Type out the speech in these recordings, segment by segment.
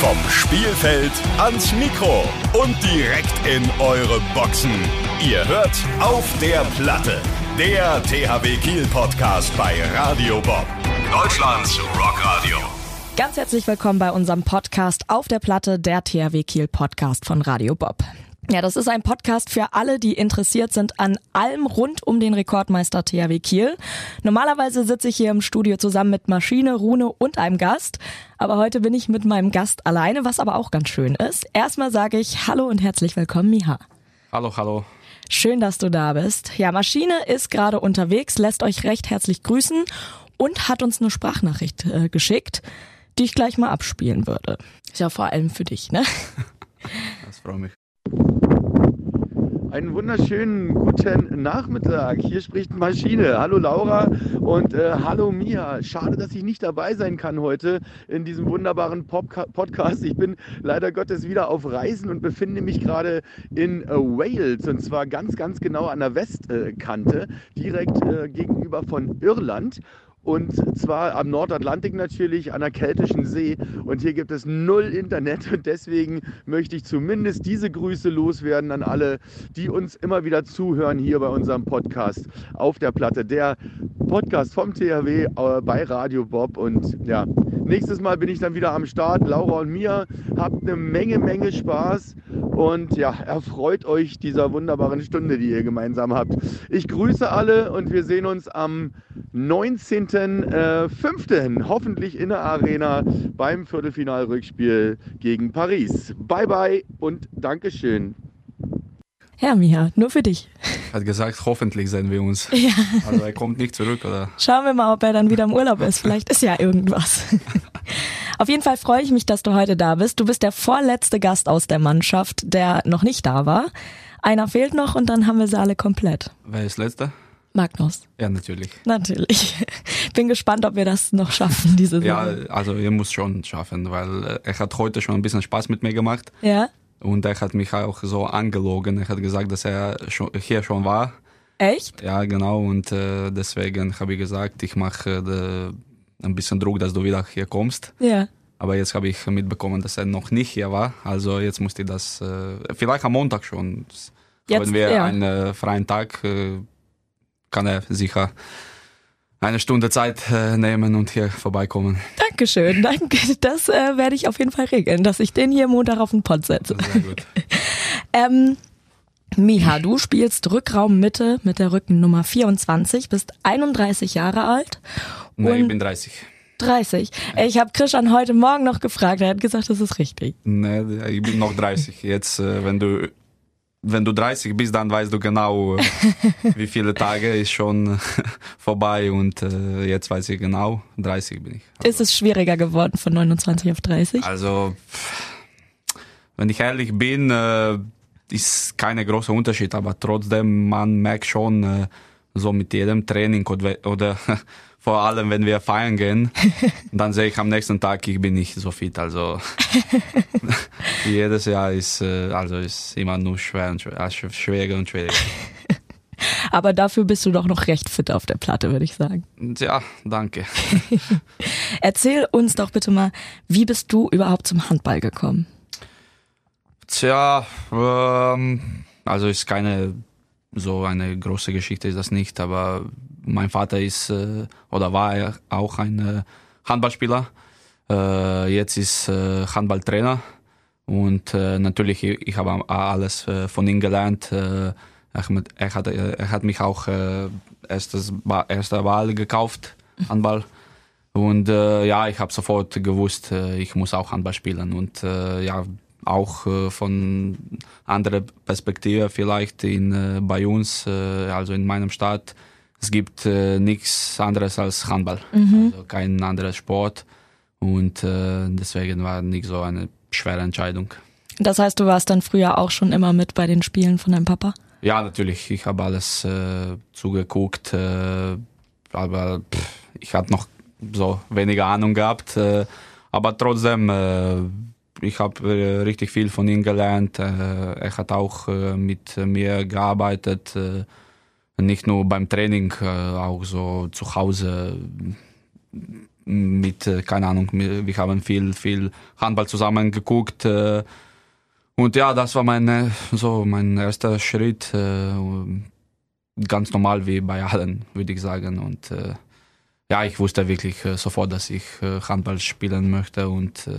Vom Spielfeld ans Mikro und direkt in eure Boxen. Ihr hört auf der Platte. Der THW Kiel Podcast bei Radio Bob. Deutschlands Rockradio. Ganz herzlich willkommen bei unserem Podcast auf der Platte, der THW Kiel Podcast von Radio Bob. Ja, das ist ein Podcast für alle, die interessiert sind an allem rund um den Rekordmeister THW Kiel. Normalerweise sitze ich hier im Studio zusammen mit Maschine, Rune und einem Gast. Aber heute bin ich mit meinem Gast alleine, was aber auch ganz schön ist. Erstmal sage ich Hallo und herzlich willkommen, Miha. Hallo, hallo. Schön, dass du da bist. Ja, Maschine ist gerade unterwegs, lässt euch recht herzlich grüßen und hat uns eine Sprachnachricht äh, geschickt, die ich gleich mal abspielen würde. Ist ja vor allem für dich, ne? Das freut mich. Einen wunderschönen guten Nachmittag. Hier spricht Maschine. Hallo Laura und äh, hallo Mia. Schade, dass ich nicht dabei sein kann heute in diesem wunderbaren Popca Podcast. Ich bin leider Gottes wieder auf Reisen und befinde mich gerade in äh, Wales und zwar ganz, ganz genau an der Westkante, direkt äh, gegenüber von Irland. Und zwar am Nordatlantik natürlich, an der Keltischen See. Und hier gibt es null Internet. Und deswegen möchte ich zumindest diese Grüße loswerden an alle, die uns immer wieder zuhören hier bei unserem Podcast auf der Platte. Der Podcast vom THW äh, bei Radio Bob. Und ja, nächstes Mal bin ich dann wieder am Start. Laura und mir. Habt eine Menge, Menge Spaß. Und ja, erfreut euch dieser wunderbaren Stunde, die ihr gemeinsam habt. Ich grüße alle und wir sehen uns am 19.05. hoffentlich in der Arena beim Viertelfinalrückspiel gegen Paris. Bye bye und Dankeschön. Ja, Miha, nur für dich. Hat gesagt, hoffentlich sehen wir uns. Ja. Also er kommt nicht zurück, oder? Schauen wir mal, ob er dann wieder im Urlaub ist. Vielleicht ist ja irgendwas. Auf jeden Fall freue ich mich, dass du heute da bist. Du bist der vorletzte Gast aus der Mannschaft, der noch nicht da war. Einer fehlt noch und dann haben wir sie alle komplett. Wer ist letzter? Magnus. Ja, natürlich. Natürlich. Bin gespannt, ob wir das noch schaffen, diese Ja, Saison. also er muss schon schaffen, weil äh, er hat heute schon ein bisschen Spaß mit mir gemacht Ja? Und er hat mich auch so angelogen. Er hat gesagt, dass er schon, hier schon war. Echt? Ja, genau. Und äh, deswegen habe ich gesagt, ich mache äh, ein bisschen Druck, dass du wieder hier kommst. Ja. Aber jetzt habe ich mitbekommen, dass er noch nicht hier war. Also jetzt musste ich das, äh, vielleicht am Montag schon. Jetzt, Haben wir ja. einen äh, freien Tag, äh, kann er sicher eine Stunde Zeit äh, nehmen und hier vorbeikommen. Dankeschön, danke. Das äh, werde ich auf jeden Fall regeln, dass ich den hier Montag auf den Pott setze. Sehr gut. Ähm, Miha, du spielst Rückraummitte mit der Rückennummer 24, bist 31 Jahre alt. Nein, ich bin 30. 30. Ich habe Christian heute Morgen noch gefragt, er hat gesagt, das ist richtig. Nee, ich bin noch 30. Jetzt, äh, wenn du wenn du 30 bist, dann weißt du genau, wie viele Tage ist schon vorbei und äh, jetzt weiß ich genau, 30 bin ich. Ist es schwieriger geworden von 29 auf 30? Also, wenn ich ehrlich bin, äh, ist keine großer Unterschied, aber trotzdem, man merkt schon äh, so mit jedem Training oder, oder vor allem, wenn wir feiern gehen, dann sehe ich am nächsten Tag, ich bin nicht so fit. Also jedes Jahr ist äh, also ist immer nur schwer und schwer, äh, schwieriger und schwieriger. Aber dafür bist du doch noch recht fit auf der Platte, würde ich sagen. Ja, danke. Erzähl uns doch bitte mal, wie bist du überhaupt zum Handball gekommen? Tja, ähm, also ist keine so eine große Geschichte ist das nicht, aber mein Vater ist äh, oder war auch ein äh, Handballspieler. Äh, jetzt ist Handballtrainer und natürlich ich, habe alles von ihm gelernt. Er, hat- er, hat, mich auch erstes, Ba- erste Wahl gekauft, Handball. Und äh, ja, ich habe sofort gewusst, äh, ich muss auch Handball spielen. Und äh, ja, auch von anderer Perspektive vielleicht in, bei uns, also in meinem Stadt, es gibt äh, nichts anderes als Handball. Also kein anderer Sport. Und äh, deswegen war nicht so eine schwere Entscheidung. Das heißt, du warst dann früher auch schon immer mit bei den Spielen von deinem Papa? Ja, natürlich. Ich habe alles äh, zugeguckt, äh, aber pff, ich hatte noch so weniger Ahnung gehabt. Äh, aber trotzdem, äh, ich habe äh, richtig viel von ihm gelernt. Äh, er hat auch äh, mit mir gearbeitet, äh, nicht nur beim Training, äh, auch so zu Hause mit, äh, keine Ahnung, wir haben viel, viel Handball zusammen geguckt. Äh, und ja, das war mein, so mein erster Schritt. Ganz normal wie bei allen, würde ich sagen. Und ja, ich wusste wirklich sofort, dass ich Handball spielen möchte und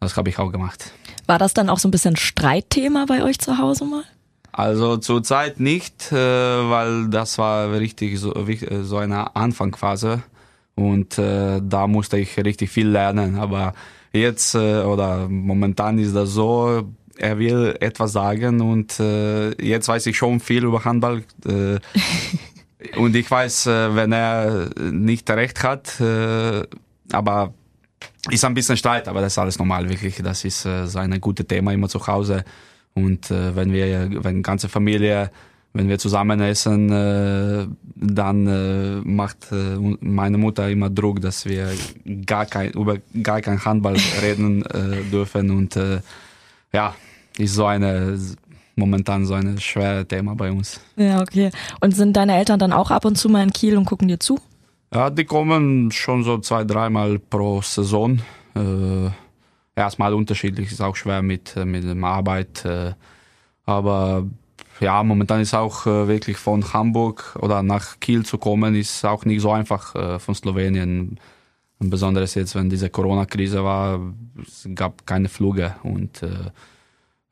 das habe ich auch gemacht. War das dann auch so ein bisschen Streitthema bei euch zu Hause mal? Also zurzeit nicht, äh, weil das war richtig so, äh, so eine Anfangsphase und äh, da musste ich richtig viel lernen. Aber jetzt oder momentan ist das so, er will etwas sagen und jetzt weiß ich schon viel über Handball. Und ich weiß, wenn er nicht recht hat, aber ist ein bisschen Streit, aber das ist alles normal, wirklich. Das ist äh, so ein gutes Thema immer zu Hause. Und äh, wenn wir, wenn ganze Familie, wenn wir zusammen essen, äh, dann äh, macht äh, meine Mutter immer Druck, dass wir gar kein, über gar kein Handball reden äh, dürfen. Und äh, ja, ist so eine momentan so ein schweres Thema bei uns. Ja, okay. Und sind deine Eltern dann auch ab und zu mal in Kiel und gucken dir zu? Ja, die kommen schon so zwei, dreimal pro Saison. Äh, erstmal unterschiedlich, ist auch schwer mit, äh, mit der Arbeit. Äh, aber ja, momentan ist auch äh, wirklich von Hamburg oder nach Kiel zu kommen, ist auch nicht so einfach von Slowenien. Besonders jetzt, wenn diese Corona-Krise war, es gab keine Flüge und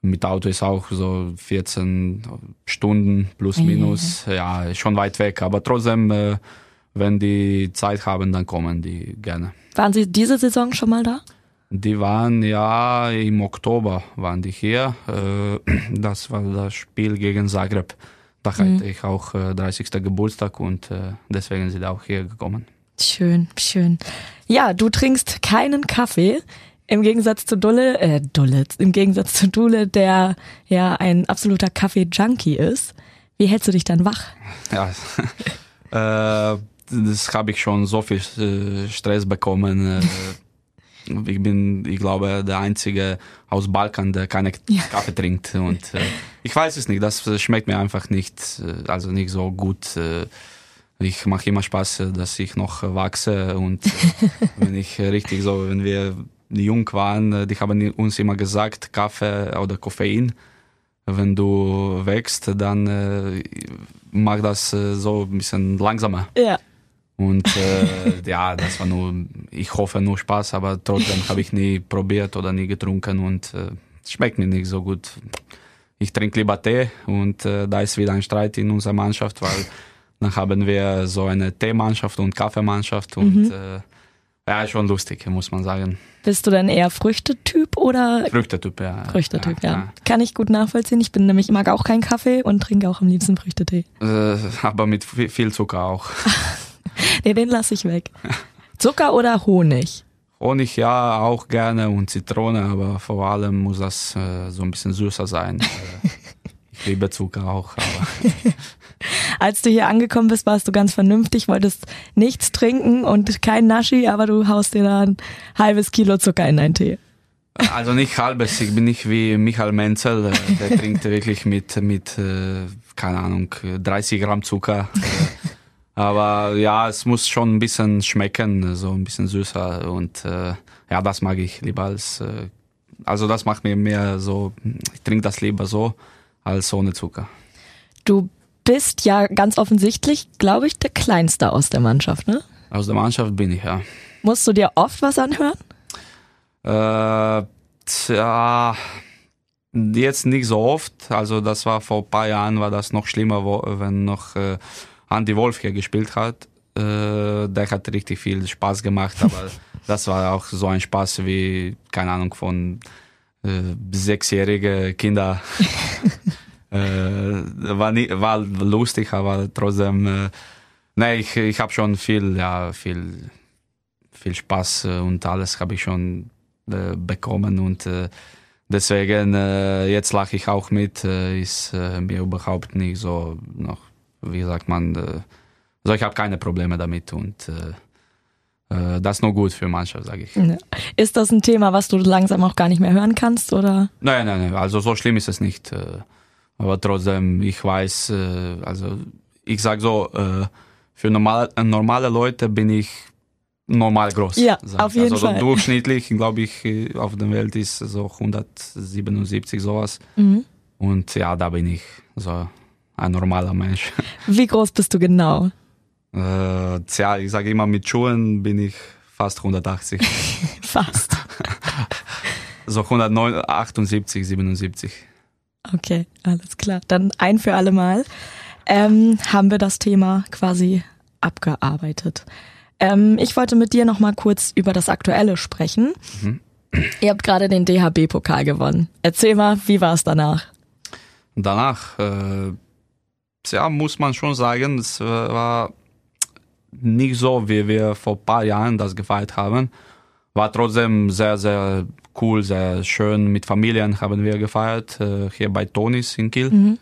mit Auto ist auch so 14 Stunden plus minus. Ja, ist schon weit weg, aber trotzdem, wenn die Zeit haben, dann kommen die gerne. Waren Sie diese Saison schon mal da? Die waren ja im Oktober waren die hier. Äh, Das war das Spiel gegen Zagreb. Da hatte ich auch äh, 30. Geburtstag und äh, deswegen sind auch hier gekommen. Schön, schön. Ja, du trinkst keinen Kaffee. Im Gegensatz zu Dulle, äh, Dulle, im Gegensatz zu Dule, der ja ein absoluter Kaffee-Junkie ist. Wie hältst du dich dann wach? Ja, äh, das habe ich schon so viel äh, Stress bekommen. Äh, ich bin, ich glaube, der einzige aus Balkan, der keine Ja. Kaffee trinkt. Und äh, ich weiß es nicht, das schmeckt mir einfach nicht, äh, also nicht so gut. Äh, ich mache immer Spaß, äh, dass ich noch äh, wachse und äh, wenn ich äh, richtig so, wenn wir jung waren, äh, die haben uns immer gesagt, Kaffee oder Koffein, wenn du wächst, dann äh, mach das äh, so ein bisschen langsamer. Ja. Und äh, ja, das war nur, ich hoffe nur Spaß, aber trotzdem habe ich nie probiert oder nie getrunken und äh, schmeckt mir nicht so gut. Ich trinke lieber Tee und äh, da ist wieder ein Streit in unserer Mannschaft, weil dann haben wir so eine Teemannschaft und Kaffeemannschaft und äh, ja, schon lustig, muss man sagen. Bist du denn eher Früchtetyp oder Früchtetyp, ja. Früchtetyp, ja. Kann ich gut nachvollziehen. Ich bin nämlich, ich mag auch keinen Kaffee und trinke auch am liebsten Früchtetee. Äh, aber mit vi- viel Zucker auch. Nee, den lasse ich weg. Zucker oder Honig? Honig ja auch gerne und Zitrone, aber vor allem muss das äh, so ein bisschen süßer sein. Äh, ich liebe Zucker auch, aber Als du hier angekommen bist, warst du ganz vernünftig, wolltest nichts trinken und kein Naschi, aber du haust dir da ein halbes Kilo Zucker in deinen Tee. also nicht halbes. Ich bin nicht wie Michael Menzel, äh, der trinkt wirklich mit mit äh, keine Ahnung 30 Gramm Zucker. Aber ja, es muss schon ein bisschen schmecken, so ein bisschen süßer und äh, ja, das mag ich lieber als äh, also das macht mir mehr so. Ich trinke das lieber so als ohne Zucker. Du bist ja ganz offensichtlich, glaube ich, der Kleinste aus der Mannschaft, ne? Aus der Mannschaft bin ich ja. Musst du dir oft was anhören? Äh, tja, jetzt nicht so oft. Also das war vor ein paar Jahren war das noch schlimmer, wo, wenn noch äh, Andy Wolf hier gespielt hat. Äh, der hat richtig viel Spaß gemacht, aber das war auch so ein Spaß wie, keine Ahnung, von äh, sechsjährige Kinder. äh, war, nie, war lustig, aber trotzdem, äh, nee, ich, ich habe schon viel, ja, viel, viel Spaß äh, und alles habe ich schon äh, bekommen und äh, deswegen äh, jetzt lache ich auch mit, ist mir überhaupt nicht so noch, wie sagt man, äh, also ich habe keine Probleme damit und äh, äh, das ist nur gut für Mannschaft, sage ich. Ist das ein Thema, was du langsam auch gar nicht mehr hören kannst, oder? Nein, nein, nein, also so schlimm ist es nicht. äh, Aber trotzdem, ich weiß, äh, also ich sag so, äh, für normal, normale Leute bin ich normal groß. Ja, auf jeden also Fall. durchschnittlich, glaube ich, auf der Welt ist so 177 sowas. Mhm. Und ja, da bin ich so ein normaler Mensch. Wie groß bist du genau? Äh, tja, ich sage immer, mit Schuhen bin ich fast 180. Fast. so 178, 77. Okay, alles klar. Dann ein für alle Mal. Ähm, haben wir das Thema quasi abgearbeitet. Ähm, ich wollte mit dir noch mal kurz über das Aktuelle sprechen. Ihr habt gerade den DHB-Pokal gewonnen. Erzähl mal, wie war es danach? Danach, äh, ja, muss man schon sagen, es äh, war nicht so, wie wir vor ein paar Jahren das gefeiert haben. War trotzdem sehr, sehr cool, sehr schön. Mit Familien haben wir gefeiert, äh, hier bei Tonis in Kiel.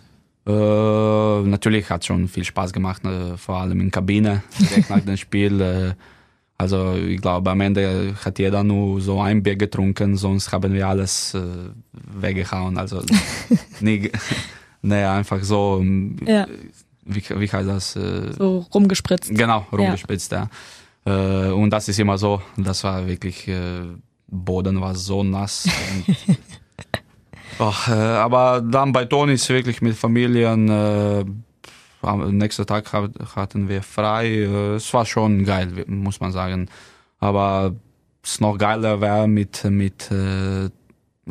Äh, natürlich hat schon viel Spaß gemacht, äh, vor allem in Kabine, direkt nach dem Spiel. Äh, also ich glaube, am Ende hat jeder nur so ein Bier getrunken, sonst haben wir alles äh, weggehauen. Also nie, nee, einfach so, ähm, Ja. wie, wie heißt das? Äh, So rumgespritzt. Genau, rumgespitzt, ja. Äh, und das ist immer so, das war wirklich, äh, Boden war so nass. Und, Ach, aber dann bei Tonis wirklich mit Familien, am nächsten Tag hat, hatten wir frei. Es war schon geil, muss man sagen. Aber es noch geiler wäre mit, mit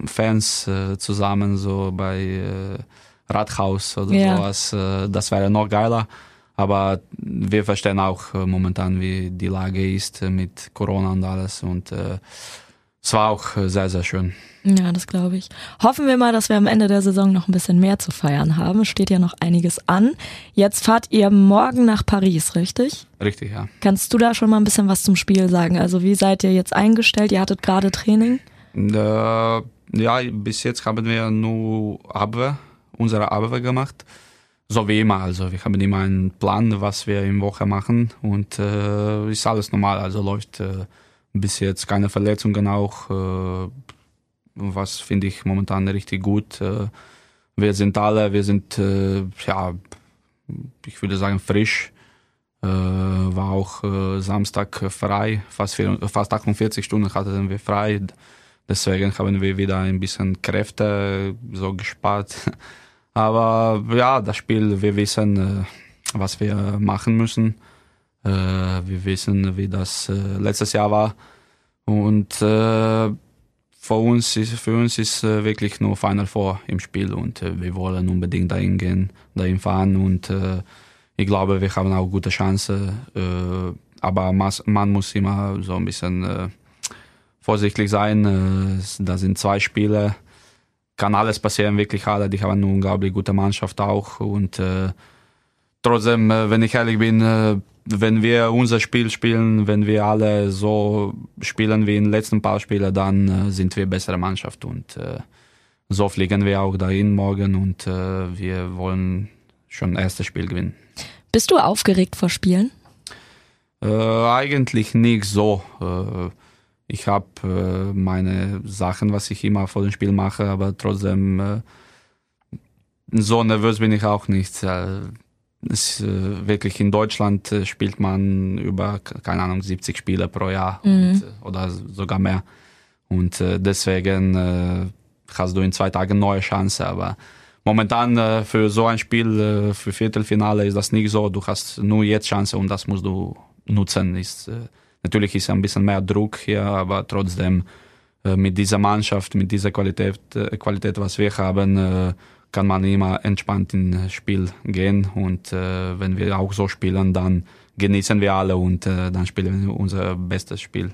Fans zusammen, so bei Rathaus oder Ja. sowas. Äh, das wäre noch geiler. Aber wir verstehen auch äh, momentan, wie die Lage ist äh, mit Corona und alles. Und äh, es war auch sehr, sehr schön. Ja, das glaube ich. Hoffen wir mal, dass wir am Ende der Saison noch ein bisschen mehr zu feiern haben. Es steht ja noch einiges an. Jetzt fahrt ihr morgen nach Paris, richtig? Richtig, ja. Kannst du da schon mal ein bisschen was zum Spiel sagen? Also wie seid ihr jetzt eingestellt? Ihr hattet gerade Training. Äh, ja, bis jetzt haben wir nur Abwehr, unsere Abwehr gemacht. So wie immer. Also wir haben immer einen Plan, was wir in Woche machen und äh, ist alles normal. Also läuft äh, bis jetzt keine Verletzungen auch, äh, was finde ich momentan richtig gut. Äh, wir sind alle, wir sind äh, ja, ich würde sagen frisch. Äh, war auch Samstag frei, fast, vier- fast 48 Stunden hatten wir frei. Deswegen haben wir wieder ein bisschen Kräfte so gespart. Aber ja, das Spiel, wir wissen, äh, was wir machen müssen. Äh, wir wissen, wie das äh, letztes Jahr war. Und für uns ist, für uns ist wirklich nur Final Four im Spiel und wir wollen unbedingt dahin gehen, dahin fahren und ich glaube, wir haben auch gute Chance. Äh, aber man muss immer so ein bisschen vorsichtig sein. Da sind zwei Spiele, kann alles passieren, wirklich alle. Die haben eine unglaublich gute Mannschaft auch und äh, trotzdem, äh, wenn ich ehrlich bin, äh, wenn wir unser Spiel spielen, wenn wir alle so spielen wie in den letzten paar Spielen, dann äh, sind wir bessere Mannschaft und äh, so fliegen wir auch dahin morgen und äh, wir wollen schon erstes Spiel gewinnen. Bist du aufgeregt vor Spielen? Äh, eigentlich nicht so. Äh, ich habe äh, meine Sachen, was ich immer vor dem Spiel mache, aber trotzdem äh, so nervös bin ich auch nicht. Äh, es, äh, wirklich in Deutschland äh, spielt man über, keine Ahnung, 70 Spiele pro Jahr und, äh, oder sogar mehr. Und deswegen hast du in zwei Tagen neue Chance. Aber momentan für so ein Spiel, für Viertelfinale ist das nicht so. Du hast nur jetzt Chance und das musst du nutzen. Ist, natürlich ist ein bisschen mehr Druck hier, aber trotzdem äh, mit dieser Mannschaft, mit dieser Qualität, äh, Qualität was wir haben, äh, kann man immer entspannt ins Spiel gehen. Und wenn wir auch so spielen, dann genießen wir alle und dann spielen wir unser bestes Spiel.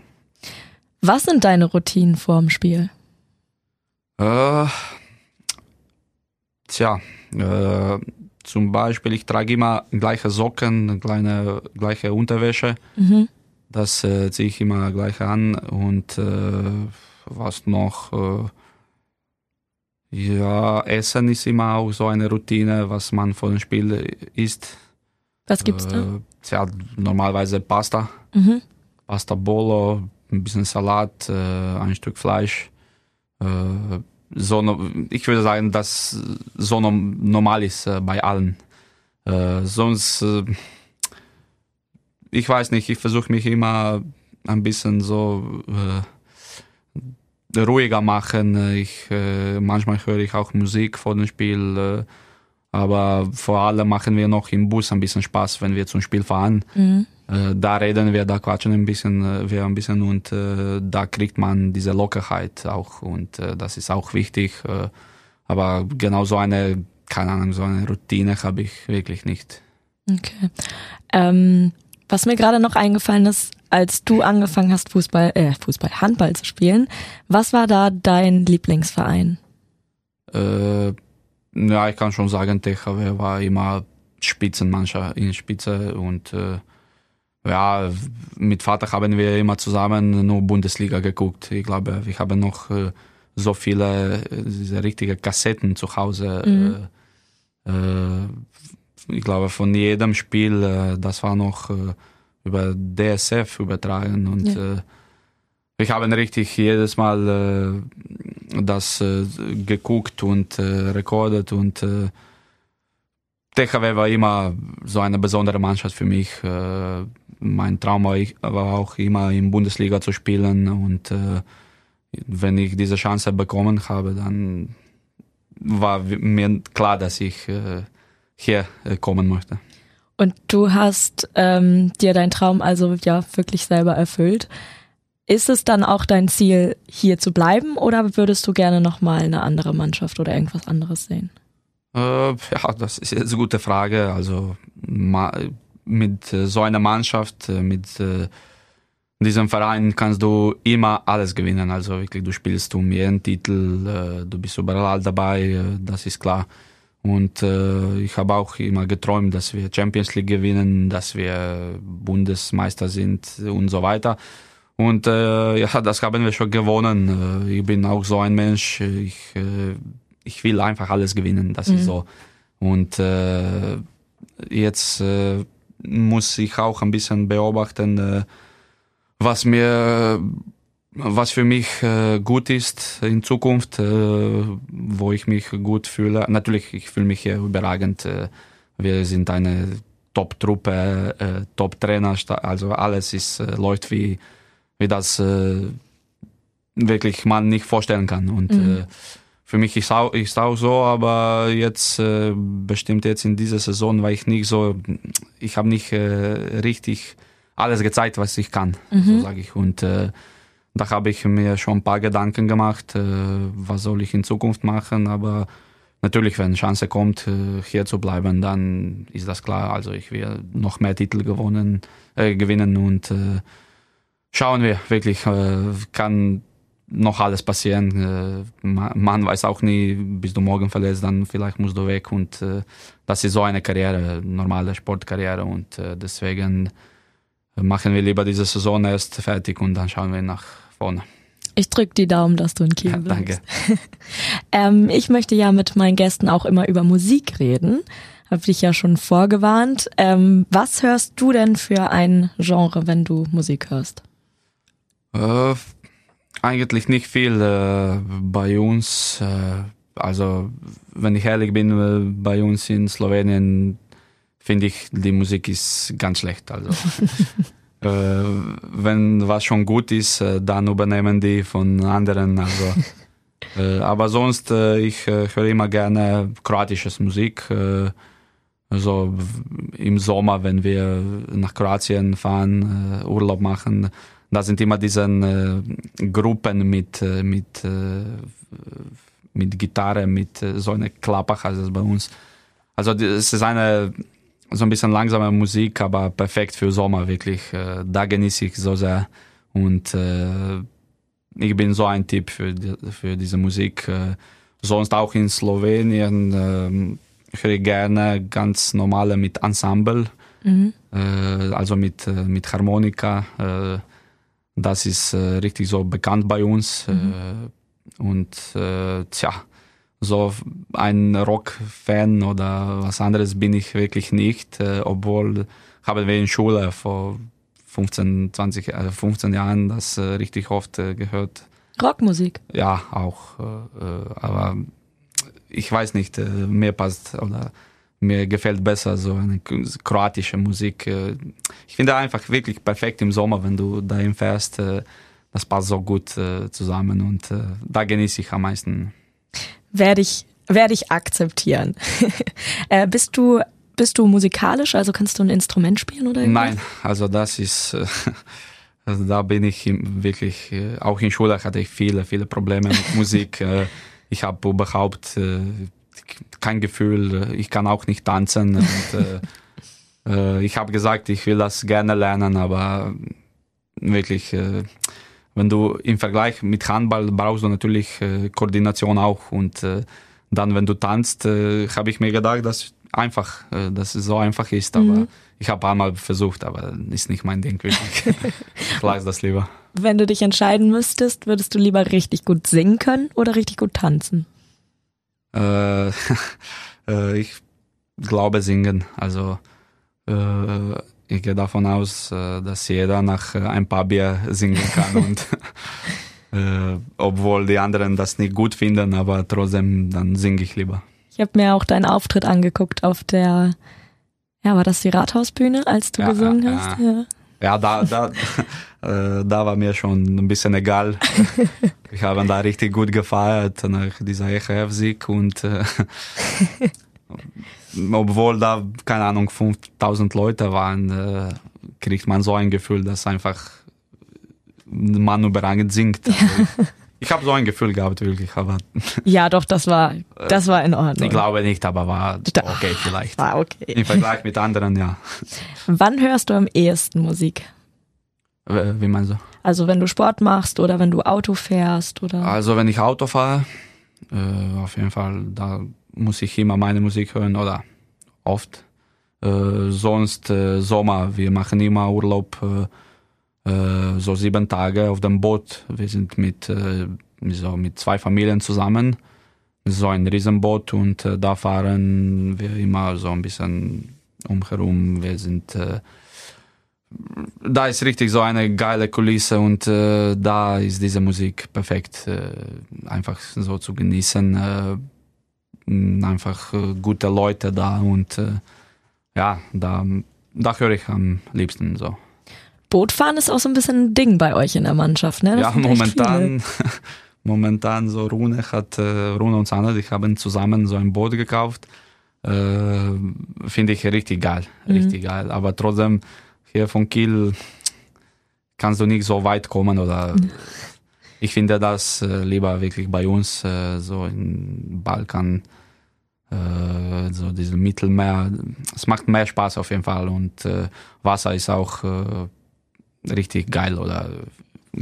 Was sind deine Routinen vorm Spiel? Äh, tja, äh, zum Beispiel, ich trage immer gleiche Socken, kleine, gleiche Unterwäsche. Mhm. Das äh, ziehe ich immer gleich an. Und äh, was noch? Äh, ja, Essen ist immer auch so eine Routine, was man vor dem Spiel isst. Was gibt's da? Äh, tja, normalerweise Pasta. Mhm. Pasta Bolo, ein bisschen Salat, äh, ein Stück Fleisch. So, ich würde sagen, dass so no- normal ist bei allen. Sonst, ich weiß nicht, ich versuche mich immer ein bisschen so äh, ruhiger machen. Ich, äh, manchmal höre ich auch Musik vor dem Spiel. Äh, aber vor allem machen wir noch im Bus ein bisschen Spaß, wenn wir zum Spiel fahren. Mhm. Äh, da reden wir, da quatschen ein bisschen, äh, wir ein bisschen und äh, da kriegt man diese Lockerheit auch und das ist auch wichtig. Aber genau so eine, keine Ahnung, so eine Routine habe ich wirklich nicht. Okay. Ähm, was mir gerade noch eingefallen ist, als du angefangen hast, Fußball, äh, Fußball, Handball zu spielen, was war da dein Lieblingsverein? Äh, ja, ich kann schon sagen, THW war immer Spitzenmannschaft in Spitze und äh, ja, mit Vater haben wir immer zusammen nur Bundesliga geguckt. Ich glaube, wir haben noch äh, so viele äh, diese richtige Kassetten zu Hause. Mhm. Äh, äh, ich glaube, von jedem Spiel, äh, das war noch äh, über DSF übertragen und ja. ich habe richtig jedes Mal das äh, geguckt und äh, rekordet und äh, THW war immer so eine besondere Mannschaft für mich. Äh, mein Traum war, auch immer in Bundesliga zu spielen und äh, wenn ich diese Chance bekommen habe, dann war mir klar, dass ich hier äh, kommen möchte. Und du hast ähm, dir deinen Traum also ja wirklich selber erfüllt. Ist es dann auch dein Ziel, hier zu bleiben oder würdest du gerne nochmal eine andere Mannschaft oder irgendwas anderes sehen? Äh, ja, das ist eine gute Frage. Also mit äh, so einer Mannschaft, äh, mit diesem Verein kannst du immer alles gewinnen. Also wirklich, du spielst um jeden Titel, du bist überall dabei, das ist klar. Und äh, ich habe auch immer geträumt, dass wir Champions League gewinnen, dass wir Bundesmeister sind und so weiter. Und äh, ja, das haben wir schon gewonnen. Äh, ich bin auch so ein Mensch. Ich, äh, ich will einfach alles gewinnen. Das mhm. ist so. Und äh, jetzt äh, muss ich auch ein bisschen beobachten, äh, was mir, was für mich äh, gut ist in Zukunft, äh, wo ich mich gut fühle. Natürlich, ich fühle mich hier überragend. Äh, wir sind eine Top-Truppe, äh, Top-Trainer, also alles ist äh, läuft wie wie das äh, wirklich man nicht vorstellen kann. Und mhm. für mich ist auch, ist auch so, aber jetzt bestimmt jetzt in dieser Saison war ich nicht so, ich habe nicht richtig alles gezeigt, was ich kann, mhm. so sage ich. Und da habe ich mir schon ein paar Gedanken gemacht, äh, was soll ich in Zukunft machen, aber natürlich, wenn eine Chance kommt, äh, hier zu bleiben, dann ist das klar. Also ich will noch mehr Titel gewonnen, äh, gewinnen und äh, schauen wir wirklich, äh, kann noch alles passieren. Äh, man weiß auch nie, bist du morgen verletzt, dann vielleicht musst du weg und das ist so eine Karriere, normale Sportkarriere und deswegen machen wir lieber diese Saison erst fertig und dann schauen wir nach vorne. Ich drücke die Daumen, dass du in Kiel bleibst. danke. ähm, ich möchte ja mit meinen Gästen auch immer über Musik reden. Habe dich ja schon vorgewarnt. Ähm, was hörst du denn für ein Genre, wenn du Musik hörst? Äh, eigentlich nicht viel äh, bei uns. Äh, also, wenn ich ehrlich bin, äh, bei uns in Slowenien finde ich, die Musik ist ganz schlecht. Also, äh, wenn was schon gut ist, äh, dann übernehmen die von anderen. Also, aber sonst, ich höre immer gerne kroatisches Musik. Also im Sommer, wenn wir nach Kroatien fahren, Urlaub machen, da sind immer diese äh, Gruppen mit, äh, mit, äh, mit Gitarre, mit äh, so einer Klappe heißt es bei uns. Also es ist eine so ein bisschen langsame Musik, aber perfekt für Sommer wirklich. Äh, da genieße ich so sehr und äh, ich bin so ein Typ für, die, für diese Musik. Äh, sonst auch in Slowenien äh, höre ich gerne ganz normale mit Ensemble, mhm. äh, also mit, äh, mit Harmonika. Das ist richtig so bekannt bei uns. Mhm. Und tja, so ein Rock-Fan oder was anderes bin ich wirklich nicht, äh, obwohl haben wir in Schule vor 15, 20, äh, 15 Jahren das äh, richtig oft äh, gehört. Rockmusik? Ja, auch. Äh, äh aber ich weiß nicht, äh, mir passt oder mir gefällt besser so eine kroatische Musik. Ich finde einfach wirklich perfekt im Sommer, wenn du dahin fährst. äh, Das passt so gut zusammen und da genieße ich am meisten. Werde ich, werde ich akzeptieren. äh, bist du, bist du musikalisch? Also kannst du ein Instrument spielen oder irgendwas? Nein, also das ist, äh, also da bin ich wirklich, äh, auch in Schule hatte ich viele, viele Probleme mit Musik. Äh, Ich habe überhaupt kein Gefühl, ich kann auch nicht tanzen. Und, ich habe gesagt, ich will das gerne lernen, aber wirklich, wenn du im Vergleich mit Handball brauchst du natürlich äh, Koordination auch und äh, dann, wenn du tanzt, äh, habe ich mir gedacht, dass einfach, äh, dass es so einfach ist, aber ich habe einmal versucht, aber ist nicht mein Ding wirklich. ich lasse das lieber. Wenn du dich entscheiden müsstest, würdest du lieber richtig gut singen können oder richtig gut tanzen? Äh, äh, ich glaube singen. Also äh, ich gehe davon aus, äh, dass jeder nach äh, ein paar Bier singen kann und äh, obwohl die anderen das nicht gut finden, aber trotzdem dann singe ich lieber. Ich habe mir auch deinen Auftritt angeguckt auf der, ja, war das die Rathausbühne, als du Ja, gesungen ja, hast? ja. Ja. Ja, da, da, äh, da war mir schon ein bisschen egal. Ich habe da richtig gut gefeiert nach dieser EHF-Sieg und äh, obwohl da, keine Ahnung, 5000 Leute waren, äh, kriegt man so ein Gefühl, dass einfach man überragend singt. Also, ich habe so ein Gefühl gehabt, wirklich, aber ja, doch, das war, das war in Ordnung. ich glaube nicht, aber war okay vielleicht. War okay. Im Vergleich mit anderen, ja. Wann hörst du am ehesten Musik? Äh, Wie meinst du? Also wenn du Sport machst oder wenn du Auto fährst oder Also wenn ich Auto fahre, äh, auf jeden Fall, da muss ich immer meine Musik hören oder oft. Äh, sonst äh, Sommer, wir machen immer Urlaub, äh, äh, so sieben Tage auf dem Boot. Wir sind mit, äh, so mit zwei Familien zusammen, so ein Riesenboot und äh, da fahren wir immer so ein bisschen umherum. Wir sind da ist richtig so eine geile Kulisse und äh, da ist diese Musik perfekt, äh, einfach so zu genießen. Äh, einfach äh, gute Leute da und äh, ja, da, da höre ich am liebsten so. Bootfahren ist auch so ein bisschen ein Ding bei euch in der Mannschaft, ne? Das ja, momentan, momentan so Rune hat, äh, Rune und Sanne, die haben zusammen so ein Boot gekauft. Äh, Finde ich richtig geil, richtig geil. Aber trotzdem, hier von Kiel kannst du nicht so weit kommen oder ich finde das lieber wirklich bei uns, so im Balkan, so diesem Mittelmeer. Es macht mehr Spaß auf jeden Fall und äh, Wasser ist auch äh, richtig geil oder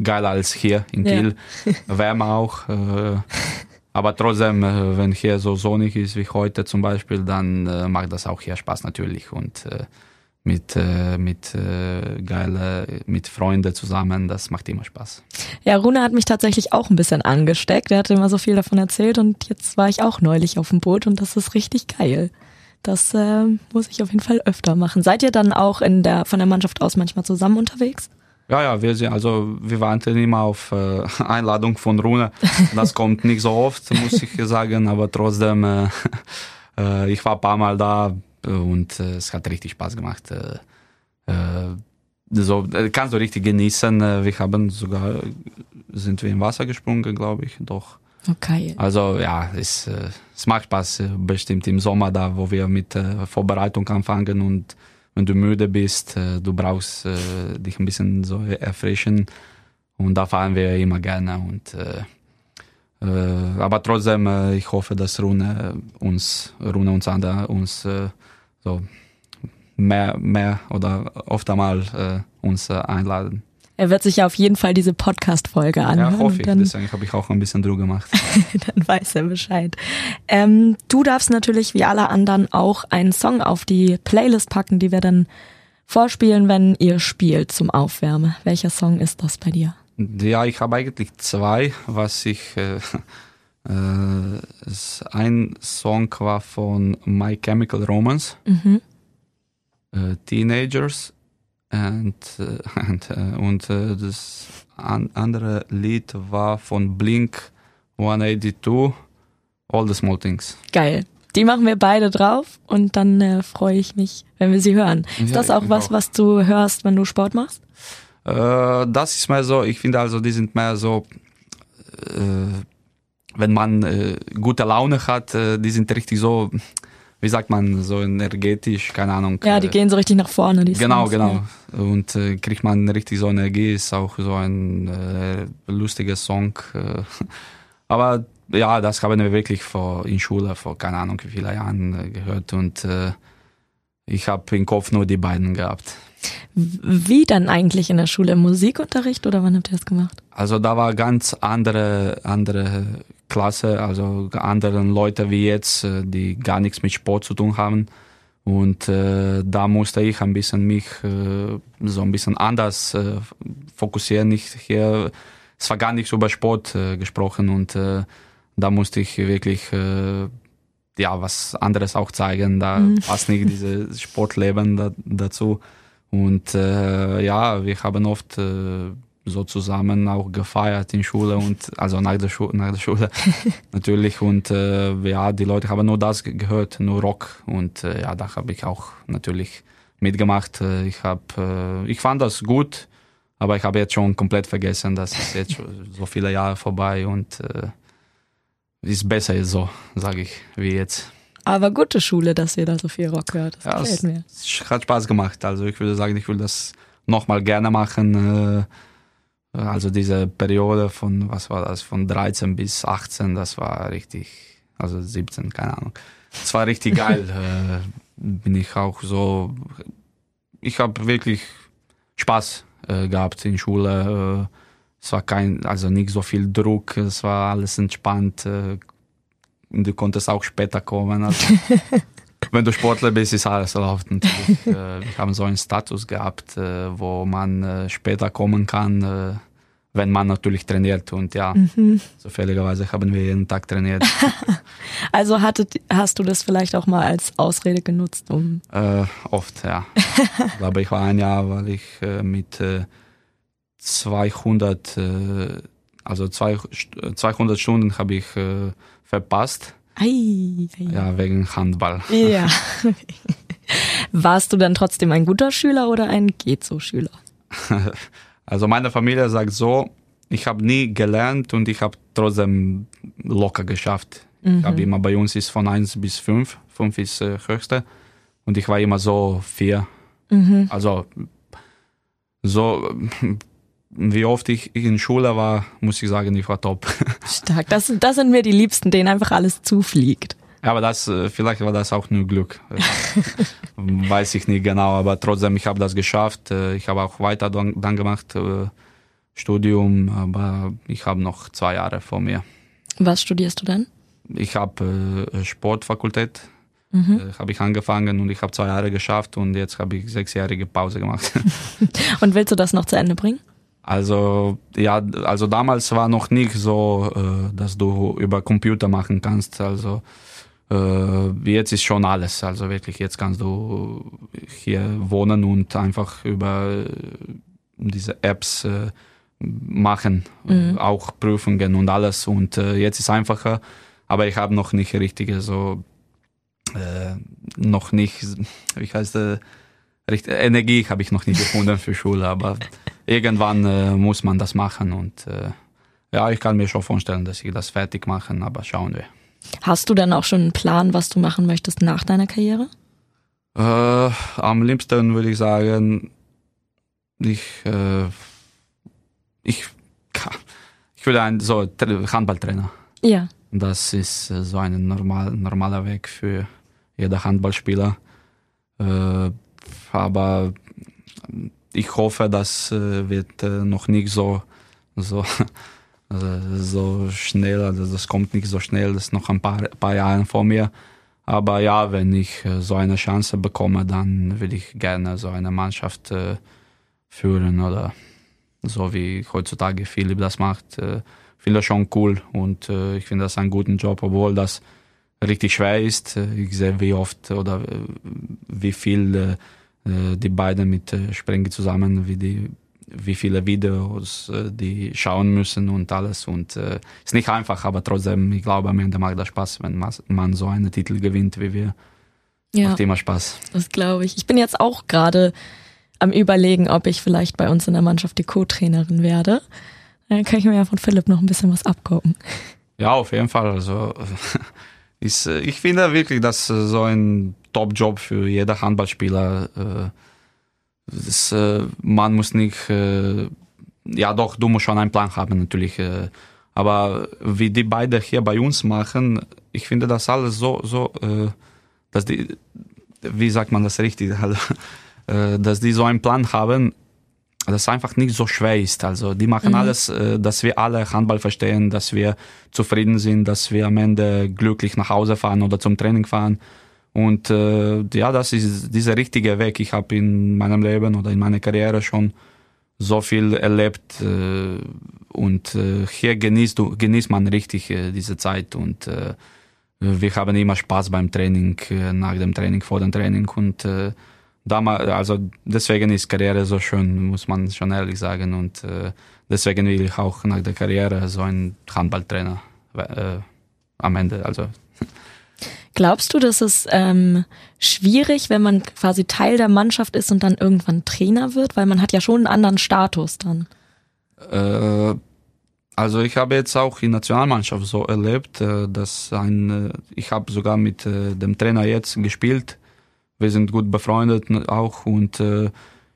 geiler als hier in Ja. Kiel. Wärmer auch. Äh, aber trotzdem, äh, wenn hier so sonnig ist wie heute zum Beispiel, dann äh, macht das auch hier Spaß natürlich und äh, mit äh, mit äh, geile mit Freunden zusammen, das macht immer Spaß. Ja, Rune hat mich tatsächlich auch ein bisschen angesteckt. Er hatte immer so viel davon erzählt und jetzt war ich auch neulich auf dem Boot und das ist richtig geil. Das äh, muss ich auf jeden Fall öfter machen. Seid ihr dann auch in der von der Mannschaft aus manchmal zusammen unterwegs? Ja, ja, wir sind also wir warten immer auf äh, Einladung von Rune. Das kommt nicht so oft, muss ich sagen, aber trotzdem äh, äh, ich war ein paar Mal da und äh, es hat richtig Spaß gemacht. Äh, äh, so kannst du richtig genießen. Wir haben sogar sind wir im Wasser gesprungen, glaube ich, doch. Okay. Also ja, es, es macht Spaß, bestimmt im Sommer da, wo wir mit Vorbereitung anfangen und wenn du müde bist, du brauchst dich ein bisschen so erfrischen und da fahren wir immer gerne und aber trotzdem, ich hoffe, dass Rune uns, Rune und Sander uns so mehr, mehr oder oft einmal äh, uns äh, einladen. Er wird sich ja auf jeden Fall diese Podcast-Folge anhören. Ja, hoffe ich. dann, Deswegen habe ich auch ein bisschen Druck gemacht. dann weiß er Bescheid. Ähm, du darfst natürlich wie alle anderen auch einen Song auf die Playlist packen, die wir dann vorspielen, wenn ihr spielt zum Aufwärmen. Welcher Song ist das bei dir? Ja, ich habe eigentlich zwei, was ich. Äh, ein Song war von My Chemical Romance, Mhm. äh, Teenagers, and, äh, and, äh, und äh, das an, andere Lied war von Blink 182, All the Small Things. Geil. Die machen wir beide drauf und dann äh, freue ich mich, wenn wir sie hören. Ist Ja, das auch was, auch. was du hörst, wenn du Sport machst? Äh, das ist mehr so, ich finde also, die sind mehr so, äh, wenn man äh, gute Laune hat, äh, die sind richtig so, wie sagt man, so energetisch, keine Ahnung. Ja, die äh, gehen so richtig nach vorne. Die Genau, Songs, genau. Ja. Und äh, kriegt man richtig so Energie, ist auch so ein äh, lustiger Song. Äh, aber ja, das haben wir wirklich vor, in Schule vor keine Ahnung wie viele Jahren gehört und ich habe im Kopf nur die beiden gehabt. Wie dann eigentlich in der Schule? Im Musikunterricht oder wann habt ihr das gemacht? Also da war ganz andere andere Klasse, also andere Leute wie jetzt, äh, die gar nichts mit Sport zu tun haben. Und äh, da musste ich ein bisschen mich äh, so ein bisschen anders äh, fokussieren. Nicht hier, es war gar nichts über Sport äh, gesprochen und äh, da musste ich wirklich ja was anderes auch zeigen. Da passt nicht dieses Sportleben da, dazu. Und ja, wir haben oft so zusammen auch gefeiert in Schule und also nach der, Schu nach der Schule natürlich und äh, ja, die Leute haben nur das ge- gehört, nur Rock und äh, ja, da habe ich auch natürlich mitgemacht. Äh, Ich habe, äh, ich fand das gut, aber ich habe jetzt schon komplett vergessen, das ist jetzt schon so viele Jahre vorbei und äh, ist besser so, sage ich, wie jetzt. Aber gute Schule, dass ihr da so viel Rock hört. Das Ja, gefällt es, mir. es hat Spaß gemacht. Also ich würde sagen, ich will das nochmal gerne machen. Äh, Also diese Periode von, was war das, von 13 bis 18, das war richtig, also 17, keine Ahnung. Es war richtig geil. äh, bin ich auch so, ich habe wirklich Spaß äh, gehabt in Schule. Äh, es war kein, also nicht so viel Druck, es war alles entspannt. Äh, und du konntest auch später kommen. Also, wenn du Sportler bist, ist alles erlaubt. Natürlich. äh, wir haben so einen Status gehabt, äh, wo man äh, später kommen kann, wenn man natürlich trainiert. Und ja, zufälligerweise haben wir jeden Tag trainiert. Also hattet, hast du das vielleicht auch mal als Ausrede genutzt, um Äh, oft, ja. ich glaube, ich war ein Jahr, weil ich äh, mit äh, 200, äh, also zwei, 200 Stunden habe ich verpasst. Ei, ei. Ja, wegen Handball. Ja. Warst du dann trotzdem ein guter Schüler oder ein Geht-so-Schüler? Also meine Familie sagt so, ich habe nie gelernt und ich habe trotzdem locker geschafft. Ich habe immer bei uns ist von 1 bis 5, 5 ist äh, höchste und ich war immer so 4. Also so wie oft ich in Schule war, muss ich sagen, ich war top. Stark. Das, das sind mir die Liebsten, denen einfach alles zufliegt. Ja, aber das, äh, vielleicht war das auch nur Glück. Weiß ich nicht genau, aber trotzdem, ich habe das geschafft. Äh, Ich habe auch weiter dann, dann gemacht, äh, Studium, aber ich habe noch zwei Jahre vor mir. Was studierst du dann? Ich habe Sportfakultät, äh, habe ich angefangen und ich habe zwei Jahre geschafft und jetzt habe ich sechsjährige Pause gemacht. Und willst du das noch zu Ende bringen? Also ja, also damals war noch nicht so, äh, dass du über Computer machen kannst. Also äh, jetzt ist schon alles. Also wirklich, jetzt kannst du hier wohnen und einfach über äh, diese Apps äh, machen, äh, auch Prüfungen und alles. Und äh, jetzt ist einfacher, aber ich habe noch nicht richtige so, noch nicht, wie heißt das? Richt- Energie habe ich noch nicht gefunden für Schule, aber irgendwann äh, muss man das machen und äh, ja, ich kann mir schon vorstellen, dass ich das fertig machen, aber schauen wir. Hast du dann auch schon einen Plan, was du machen möchtest nach deiner Karriere? Äh, am liebsten würde ich sagen, ich, äh, ich, ich würde ein so Tra- Handballtrainer. Ja. Das ist äh, so ein normal, normaler Weg für jeder Handballspieler. Aber ich hoffe, das äh, wird äh, noch nicht so, so, äh, so schnell, also das kommt nicht so schnell, das ist noch ein paar, paar Jahre vor mir. Aber ja, wenn ich so eine Chance bekomme, dann will ich gerne so eine Mannschaft führen oder so wie heutzutage Philipp das macht. Äh, finde das schon cool und ich finde das einen guten Job, obwohl das richtig schwer ist. Äh, Ich sehe, wie oft oder äh, wie viel äh, die beiden mit Sprengi zusammen, wie die wie viele Videos die schauen müssen und alles. Und äh, ist nicht einfach, aber trotzdem, ich glaube, am Ende macht das Spaß, wenn man so einen Titel gewinnt wie wir. Ja, macht immer Spaß. Das glaube ich. Ich bin jetzt auch gerade am überlegen, ob ich vielleicht bei uns in der Mannschaft die Co-Trainerin werde. Dann kann ich mir ja von Philipp noch ein bisschen was abgucken. Ja, auf jeden Fall. Also ist, äh, ich finde wirklich, dass äh, so ein Top-Job für jeder Handballspieler äh, das, äh, man muss nicht, äh, ja doch, du musst schon einen Plan haben natürlich. Äh, aber wie die beiden hier bei uns machen, ich finde das alles so, so, dass die, wie sagt man das richtig, also, dass die so einen Plan haben, das einfach nicht so schwer ist. Also die machen mhm. alles, äh, dass wir alle Handball verstehen, dass wir zufrieden sind, dass wir am Ende glücklich nach Hause fahren oder zum Training fahren. Und äh, ja, das ist dieser richtige Weg. Ich habe in meinem Leben oder in meiner Karriere schon so viel erlebt äh, und äh, hier genießt, du, genießt man richtig äh, diese Zeit und äh, wir haben immer Spaß beim Training, äh, nach dem Training, vor dem Training und äh, damals, also deswegen ist Karriere so schön, muss man schon ehrlich sagen und äh, deswegen will ich auch nach der Karriere so ein Handballtrainer äh, am Ende, also Glaubst du, dass es ähm, schwierig, wenn man quasi Teil der Mannschaft ist und dann irgendwann Trainer wird? Weil man hat ja schon einen anderen Status dann. Äh, also ich habe jetzt auch in Nationalmannschaft so erlebt, äh, dass ein, äh, ich habe sogar mit äh, dem Trainer jetzt gespielt. Wir sind gut befreundet auch und äh,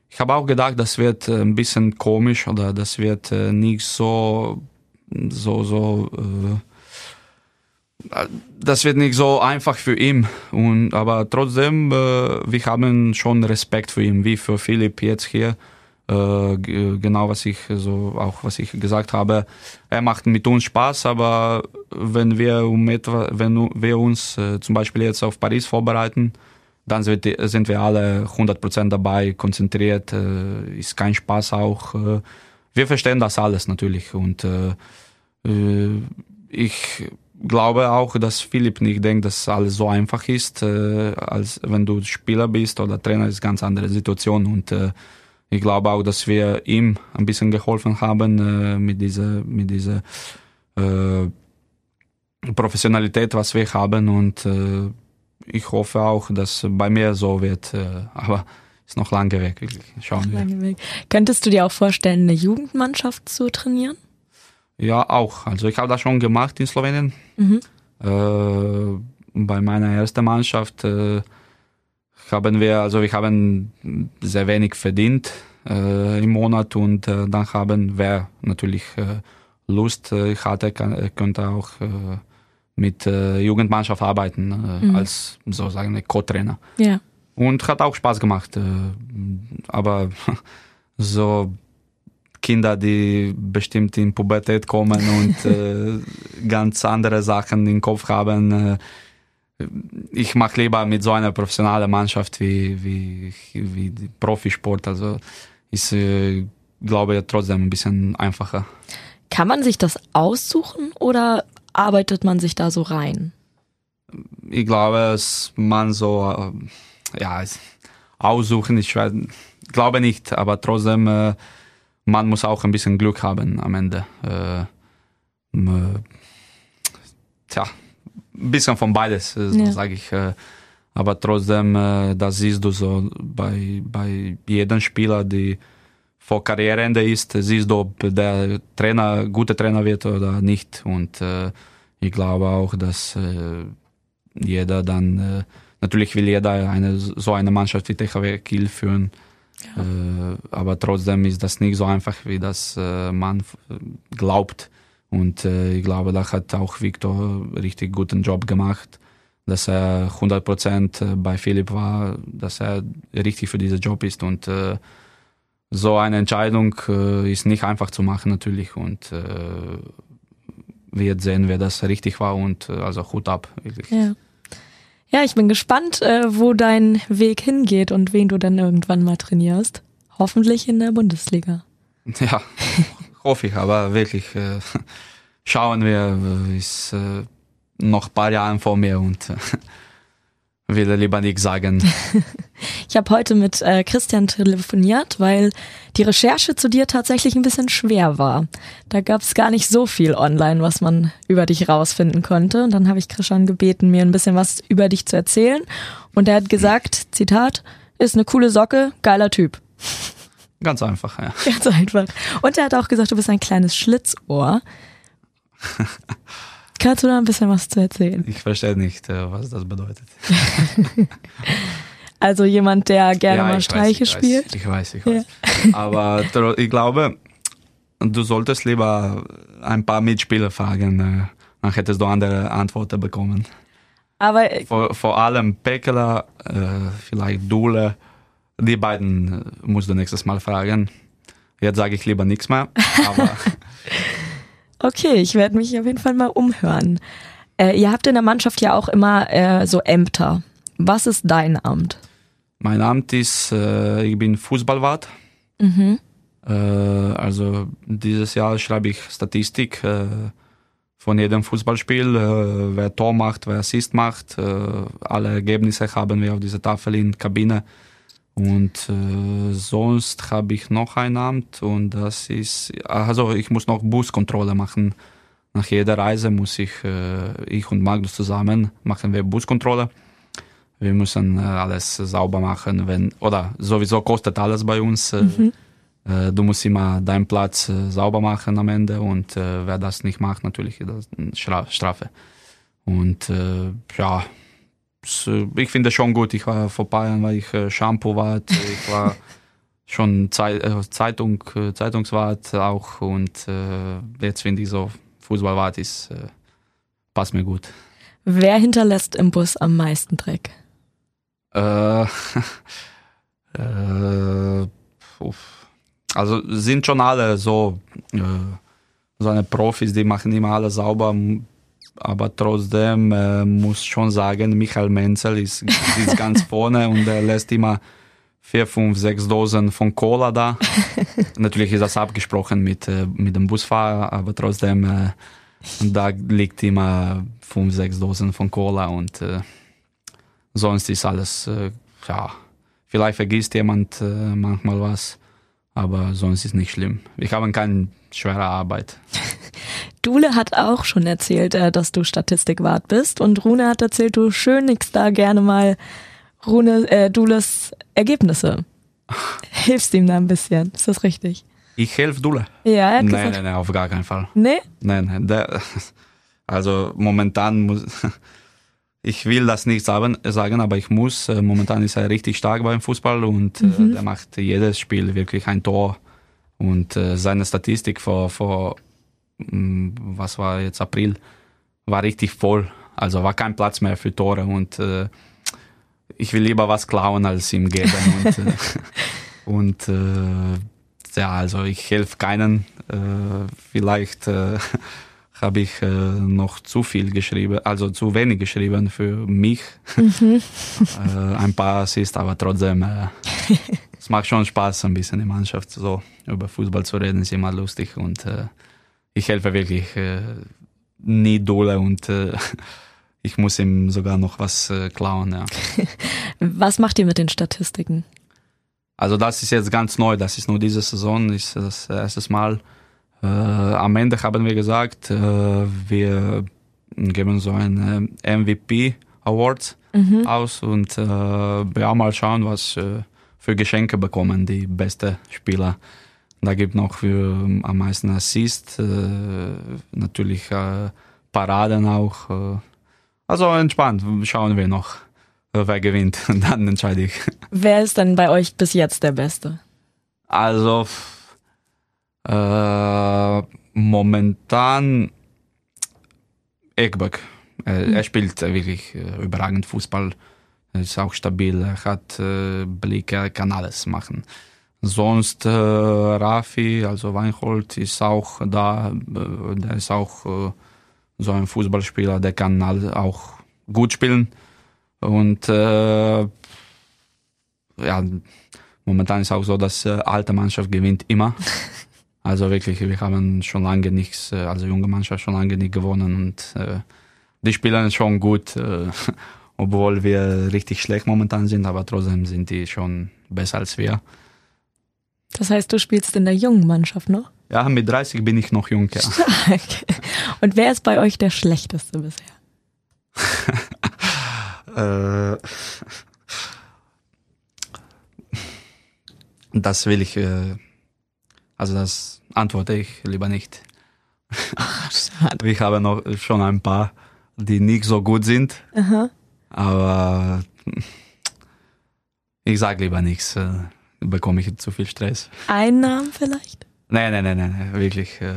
ich habe auch gedacht, das wird äh, ein bisschen komisch oder das wird äh, nicht so so so äh, das wird nicht so einfach für ihn. Und, aber trotzdem, äh, wir haben schon Respekt für ihn, wie für Philipp jetzt hier. Äh, genau was ich so auch was ich gesagt habe. Er macht mit uns Spaß, aber wenn wir um etwa, wenn wir uns äh, zum Beispiel jetzt auf Paris vorbereiten, dann sind, wir alle 100% dabei, konzentriert, äh, ist kein Spaß auch. Äh, wir verstehen das alles natürlich und äh, ich glaube auch, dass Philipp nicht denkt, dass alles so einfach ist, als wenn du Spieler bist oder Trainer ist ganz andere Situation und ich glaube auch, dass wir ihm ein bisschen geholfen haben mit dieser mit dieser Professionalität, was wir haben und ich hoffe auch, dass bei mir so wird, äh, aber ist noch lange weg, wirklich. Schauen wir. Weg. Könntest du dir auch vorstellen, eine Jugendmannschaft zu trainieren? Ja, auch. Also ich habe das schon gemacht in Slowenien. Mhm. Äh, bei meiner ersten Mannschaft äh, haben wir, also wir haben sehr wenig verdient äh, im Monat und äh, dann haben wir natürlich äh, Lust, hatte, kann, könnte auch mit Jugendmannschaft arbeiten mhm. als sozusagen Co-Trainer. Ja. Und hat auch Spaß gemacht. aber so Kinder, die bestimmt in Pubertät kommen und äh, ganz andere Sachen im Kopf haben. Äh, ich mache lieber mit so einer professionellen Mannschaft wie, wie, wie Profisport. Also ist, äh, glaube ich, trotzdem ein bisschen einfacher. Kann man sich das aussuchen oder arbeitet man sich da so rein? Ich glaube, dass man so, äh, ja, aussuchen, ich glaube nicht, aber trotzdem äh, man muss auch ein bisschen Glück haben am Ende. Äh, äh, tja, ein bisschen von beides, ja. sage ich. Aber trotzdem, das siehst du so bei, bei jedem Spieler, die vor Karriereende ist, siehst du, ob der Trainer guter Trainer wird oder nicht. Und äh, ich glaube auch, dass äh, jeder dann, äh, natürlich will jeder eine, so eine Mannschaft wie THW Kiel führen. Ja. Äh, aber trotzdem ist das nicht so einfach, wie das äh, man glaubt. Und äh, ich glaube, da hat auch Victor richtig guten Job gemacht, dass er 100% bei Philipp war, dass er richtig für diesen Job ist. Und äh, so eine Entscheidung äh, ist nicht einfach zu machen natürlich. Und äh, wir sehen, wer das richtig war. Und also Hut ab, wirklich. Ja. Ja, ich bin gespannt, äh, wo dein Weg hingeht und wen du dann irgendwann mal trainierst. Hoffentlich in der Bundesliga. Ja, hoffe ich, aber wirklich äh, schauen wir, äh, ist äh, noch ein paar Jahre vor mir und äh, will lieber nichts sagen. Ich habe heute mit äh, Christian telefoniert, weil die Recherche zu dir tatsächlich ein bisschen schwer war. Da gab es gar nicht so viel online, was man über dich rausfinden konnte. Und dann habe ich Christian gebeten, mir ein bisschen was über dich zu erzählen. Und er hat gesagt, Zitat, ist eine coole Socke, geiler Typ. Ganz einfach, ja. Ganz einfach. Und er hat auch gesagt, du bist ein kleines Schlitzohr. Kannst du da ein bisschen was zu erzählen? Ich verstehe nicht, äh, was das bedeutet. Also jemand, der gerne ja, mal ich Streiche weiß, spielt. Ich weiß, ich weiß. Ich weiß. Aber tro- ich glaube, du solltest lieber ein paar Mitspieler fragen, äh, dann hättest du andere Antworten bekommen. Aber äh, Vor, vor allem Pekela, vielleicht Dule, die beiden musst du nächstes Mal fragen. Jetzt sage ich lieber nichts mehr, aber okay, ich werde mich auf jeden Fall mal umhören. Äh, ihr habt in der Mannschaft ja auch immer äh, so Ämter. Was ist dein Amt? mein Amt ist, äh, ich bin Fußballwart. Mhm. Äh, also dieses Jahr schreibe ich Statistik äh, von jedem Fußballspiel, äh, wer Tor macht, wer Assist macht. Alle Ergebnisse haben wir auf dieser Tafel in der Kabine. Und äh, sonst habe ich noch ein Amt und das ist, also ich muss noch Buskontrolle machen. Nach jeder Reise muss ich, äh, ich und Magnus zusammen machen wir Buskontrolle. Wir müssen äh, alles sauber machen, wenn, oder sowieso kostet alles bei uns. Äh, äh, Du musst immer deinen Platz äh, sauber machen am Ende und wer das nicht macht, natürlich das Stra- Strafe. Und ja, ich finde schon gut. Ich war vor ein paar Jahren war ich äh, Shampoo-Wart, ich war schon äh, Zeitung, äh, Zeitungswart auch und äh, jetzt finde ich so, Fußballwart ist, äh, passt mir gut. Wer hinterlässt im Bus am meisten Dreck? Äh, äh, also sind schon alle so, äh, so eine Profis, die machen immer alles sauber, aber trotzdem äh, muss schon sagen, Michael Menzel ist, ist ganz vorne und er lässt immer vier, fünf, sechs Dosen von Cola da. Natürlich ist das abgesprochen mit, äh, mit dem Busfahrer, aber trotzdem, äh, da liegt immer fünf, sechs Dosen von Cola und äh, sonst ist alles, äh, ja, vielleicht vergisst jemand äh, manchmal was, aber sonst ist nicht schlimm. Wir haben keine schwere Arbeit. Dule hat auch schon erzählt, äh, dass du Statistikwart bist und Rune hat erzählt, du schönigst da gerne mal Rune, äh, Dules Ergebnisse. Hilfst ihm da ein bisschen, ist das richtig? Ich helfe Dule. Ja, er hat Nein, gesagt. nein, nein, auf gar keinen Fall. Nee? Nein, nein, der, also momentan muss, ich will das nicht sagen, aber ich muss, äh, momentan ist er richtig stark beim Fußball und äh, der macht jedes Spiel wirklich ein Tor und äh, seine Statistik vor, vor, mh, was war jetzt April, war richtig voll, also war kein Platz mehr für Tore und ich will lieber was klauen als ihm geben und, und ja, also ich helfe keinen. Vielleicht habe ich äh, noch zu viel geschrieben, also zu wenig geschrieben für mich. äh, ein paar Assists, aber trotzdem, äh, es macht schon Spaß, ein bisschen in der Mannschaft so über Fußball zu reden, ist immer lustig und äh, ich helfe wirklich äh, nie Dole und äh, ich muss ihm sogar noch was klauen, ja. Was macht ihr mit den Statistiken? Also das ist jetzt ganz neu, das ist nur diese Saison, ist das erste Mal. Äh, am Ende haben wir gesagt, äh, wir geben so einen äh, MVP Award aus und äh, ja, mal schauen, was äh, für Geschenke bekommen die beste Spieler. Da gibt noch für ähm, am meisten Assist, äh, natürlich äh, Paraden auch. Äh, also entspannt, schauen wir noch, äh, wer gewinnt. Dann entscheide ich. Wer ist denn bei euch bis jetzt der Beste? Also äh, momentan Ekberg. Äh, Er spielt äh, wirklich äh, überragend Fußball. Er ist auch stabil, er hat äh, Blick, er kann alles machen. Sonst äh, Rafi, also Weinhold, ist auch da. Äh, der ist auch äh, so ein Fußballspieler, der kann all, auch gut spielen. Und äh, ja, momentan ist auch so, dass äh, alte Mannschaft gewinnt immer. Also wirklich, wir haben schon lange nichts, äh, also junge Mannschaft schon lange nicht gewonnen und äh, die spielen schon gut. Äh, obwohl wir richtig schlecht momentan sind, aber trotzdem sind die schon besser als wir. Das heißt, du spielst in der jungen Mannschaft noch? Ja, mit 30 bin ich noch jung, ja. Stark. Und wer ist bei euch der schlechteste bisher? Äh, das will ich, äh, also das antworte ich lieber nicht. Schade. Ich habe noch schon ein paar, die nicht so gut sind, Aha. aber ich sage lieber nichts, äh, bekomme ich zu viel Stress. Einen Namen vielleicht? Nein, nein, nein, nein, wirklich. Äh,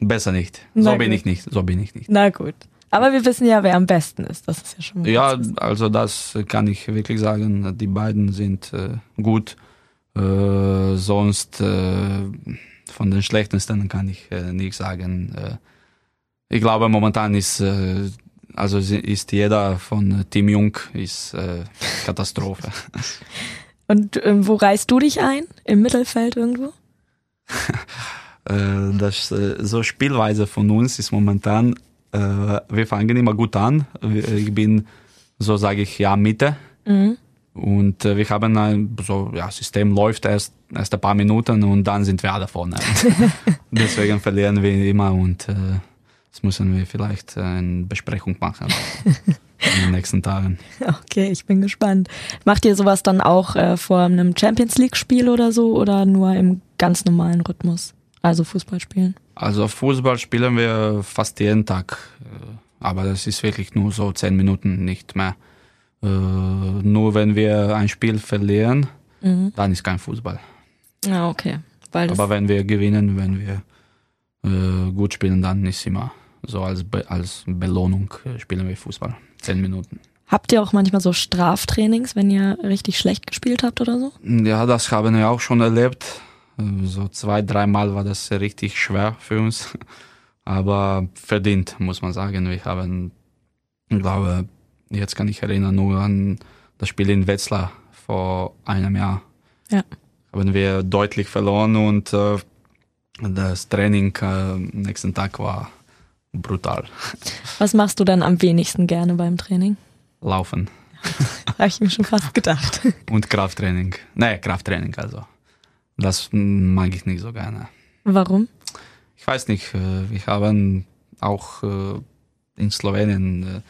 besser nicht. Na So bin gut. ich nicht. So bin ich nicht. Na gut. Aber wir wissen ja, wer am besten ist. Das ist ja schon mal Ja, also das kann ich wirklich sagen. Die beiden sind äh, gut. Äh, sonst äh, von den schlechtesten kann ich äh, nicht sagen. Äh, ich glaube momentan ist äh, also ist jeder von Team Jung ist Katastrophe. Und ähm, wo reißt du dich ein? Im Mittelfeld irgendwo? Das so Spielweise von uns ist momentan, wir fangen immer gut an. Ich bin, so sage ich, ja, Mitte. Mhm. Und äh, wir haben ein so, ja, System läuft erst, erst ein paar Minuten und dann sind wir alle vorne. Deswegen verlieren wir immer und äh, das müssen wir vielleicht äh, eine Besprechung machen in den nächsten Tagen. Okay, ich bin gespannt. Macht ihr sowas dann auch äh, vor einem Champions League Spiel oder so oder nur im ganz normalen Rhythmus? Also Fußball spielen? Also Fußball spielen wir fast jeden Tag, äh, aber das ist wirklich nur so zehn Minuten, nicht mehr. Äh, nur wenn wir ein Spiel verlieren, Mhm. dann ist kein Fußball. Ja, okay. Weil das, Aber wenn wir gewinnen, wenn wir äh, gut spielen, dann ist immer so als, Be als Belohnung äh, spielen wir Fußball. Zehn Minuten. habt ihr auch manchmal so Straftrainings, wenn ihr richtig schlecht gespielt habt oder so? Ja, das haben wir auch schon erlebt. Äh, So zwei, dreimal war das richtig schwer für uns. Aber verdient, muss man sagen. Wir haben, ich glaube, jetzt kann ich erinnern nur an das Spiel in Wetzlar vor einem Jahr. Ja. Haben wir deutlich verloren und äh, das Training äh, am nächsten Tag war brutal. Was machst du dann am wenigsten gerne beim Training? Laufen Habe ich mir schon fast gedacht. und Krafttraining. Nee, Krafttraining also. Das mag ich nicht so gerne. Warum? Ich weiß nicht, äh, wir haben auch äh, in Slowenien äh,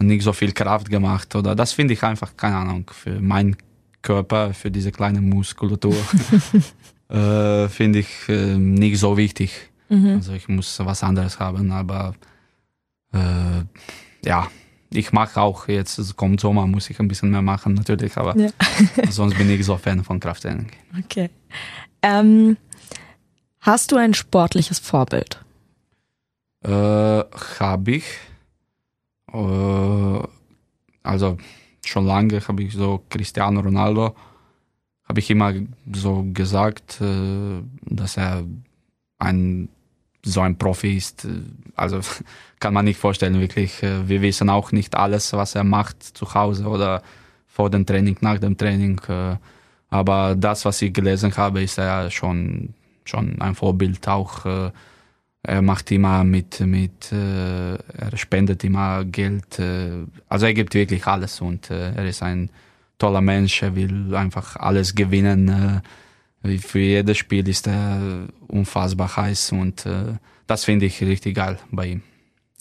nicht so viel Kraft gemacht oder das finde ich einfach, keine Ahnung, für meinen Körper, für diese kleine Muskulatur äh, finde ich äh, nicht so wichtig. Mhm. Also ich muss was anderes haben, aber äh, ja, ich mache auch jetzt, es kommt Sommer, muss ich ein bisschen mehr machen natürlich, aber Ja. sonst bin ich so Fan von Krafttraining. Okay. Ähm, hast du ein sportliches Vorbild? Äh, habe ich. Äh, also schon lange habe ich so Cristiano Ronaldo, habe ich immer so gesagt, äh, dass er ein so ein Profi ist. Also kann man nicht vorstellen, wirklich. Äh, Wir wissen auch nicht alles, was er macht zu Hause oder vor dem Training, nach dem Training. Aber das, was ich gelesen habe, ist er schon, schon ein Vorbild auch. Er macht immer mit, mit äh, er spendet immer Geld. Äh, also er gibt wirklich alles und äh, er ist ein toller Mensch. Er will einfach alles gewinnen. Äh, für jedes Spiel ist er unfassbar heiß und äh, das finde ich richtig geil bei ihm.